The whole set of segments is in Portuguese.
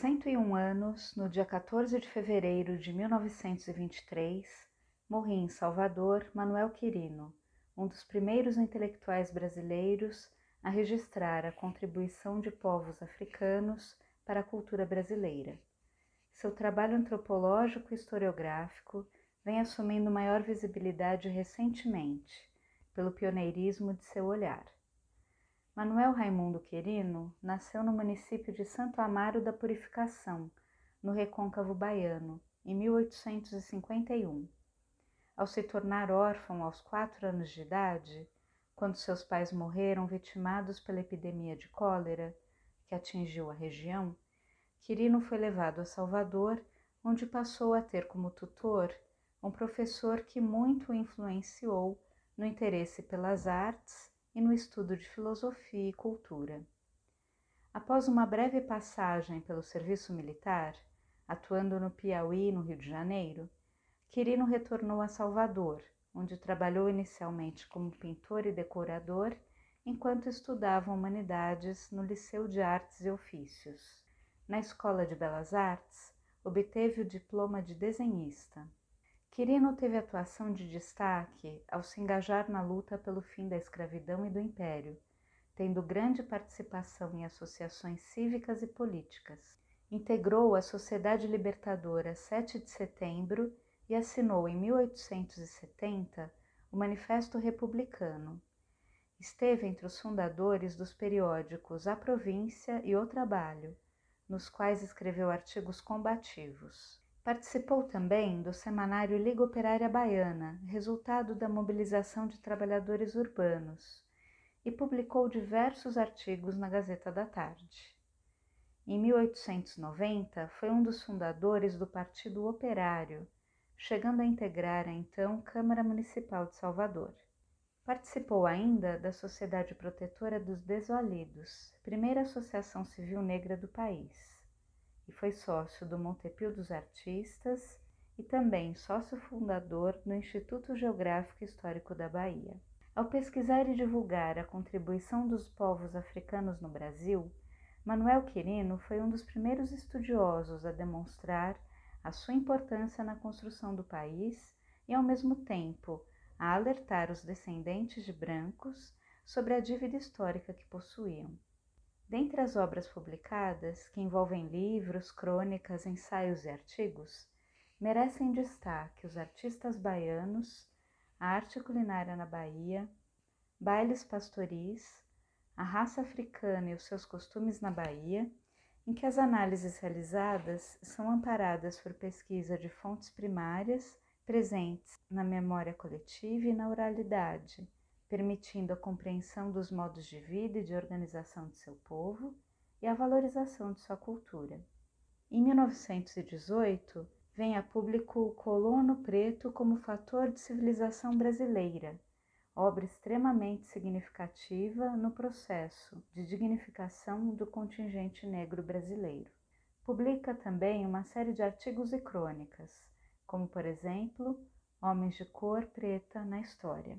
101 anos, no dia 14 de fevereiro de 1923, morria em Salvador Manuel Quirino, um dos primeiros intelectuais brasileiros a registrar a contribuição de povos africanos para a cultura brasileira. Seu trabalho antropológico e historiográfico vem assumindo maior visibilidade recentemente, pelo pioneirismo de seu olhar. Manuel Raimundo Querino nasceu no município de Santo Amaro da Purificação, no recôncavo baiano, em 1851. Ao se tornar órfão aos quatro anos de idade, quando seus pais morreram vitimados pela epidemia de cólera que atingiu a região, Quirino foi levado a Salvador, onde passou a ter como tutor um professor que muito o influenciou no interesse pelas artes e no estudo de filosofia e cultura. Após uma breve passagem pelo serviço militar, atuando no Piauí e no Rio de Janeiro, Quirino retornou a Salvador, onde trabalhou inicialmente como pintor e decorador enquanto estudava humanidades no Liceu de Artes e Ofícios. Na Escola de Belas Artes, obteve o diploma de desenhista. Quirino teve atuação de destaque ao se engajar na luta pelo fim da escravidão e do império, tendo grande participação em associações cívicas e políticas. Integrou a Sociedade Libertadora 7 de Setembro e assinou em 1870 o Manifesto Republicano. Esteve entre os fundadores dos periódicos A Província e O Trabalho, nos quais escreveu artigos combativos. Participou também do semanário Liga Operária Baiana, resultado da mobilização de trabalhadores urbanos, e publicou diversos artigos na Gazeta da Tarde. Em 1890, foi um dos fundadores do Partido Operário, chegando a integrar a então Câmara Municipal de Salvador. Participou ainda da Sociedade Protetora dos Desvalidos, primeira associação civil negra do país e foi sócio do Montepio dos Artistas e também sócio fundador do Instituto Geográfico Histórico da Bahia. Ao pesquisar e divulgar a contribuição dos povos africanos no Brasil, Manuel Quirino foi um dos primeiros estudiosos a demonstrar a sua importância na construção do país e, ao mesmo tempo, a alertar os descendentes de brancos sobre a dívida histórica que possuíam. Dentre as obras publicadas, que envolvem livros, crônicas, ensaios e artigos, merecem destaque os artistas baianos, a arte culinária na Bahia, bailes pastoris, a raça africana e os seus costumes na Bahia, em que as análises realizadas são amparadas por pesquisa de fontes primárias presentes na memória coletiva e na oralidade permitindo a compreensão dos modos de vida e de organização de seu povo e a valorização de sua cultura. Em 1918, vem a público o Colono Preto como fator de civilização brasileira, obra extremamente significativa no processo de dignificação do contingente negro brasileiro. Publica também uma série de artigos e crônicas, como, por exemplo, Homens de Cor Preta na História.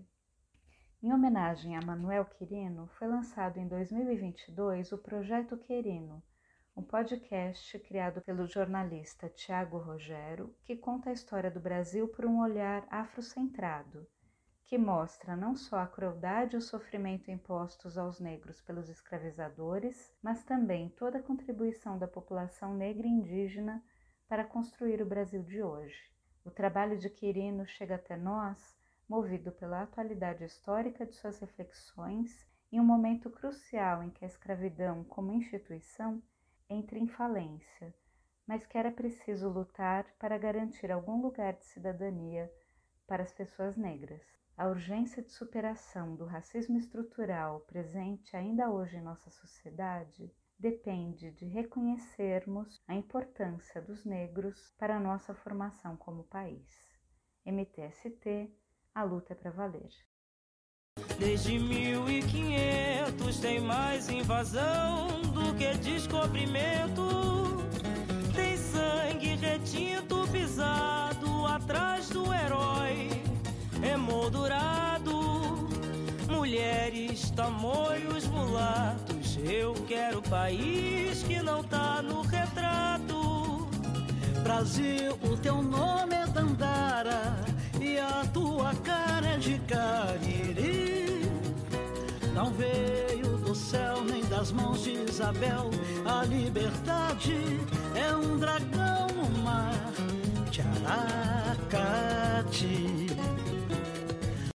Em homenagem a Manuel Quirino, foi lançado em 2022 o Projeto Quirino, um podcast criado pelo jornalista Tiago Rogero, que conta a história do Brasil por um olhar afrocentrado, que mostra não só a crueldade e o sofrimento impostos aos negros pelos escravizadores, mas também toda a contribuição da população negra e indígena para construir o Brasil de hoje. O trabalho de Quirino chega até nós movido pela atualidade histórica de suas reflexões em um momento crucial em que a escravidão, como instituição, entra em falência, mas que era preciso lutar para garantir algum lugar de cidadania para as pessoas negras. A urgência de superação do racismo estrutural presente ainda hoje em nossa sociedade depende de reconhecermos a importância dos negros para a nossa formação como país. MTST a luta é para valer. Desde 1500 tem mais invasão do que descobrimento. Tem sangue retinto pisado atrás do herói, emoldurado. Mulheres, tamoios, mulatos. Eu quero país que não tá no retrato Brasil, o teu nome é Dandara e a tua cara é de Cariri. Não veio do céu nem das mãos de Isabel. A liberdade é um dragão no mar de Aracati.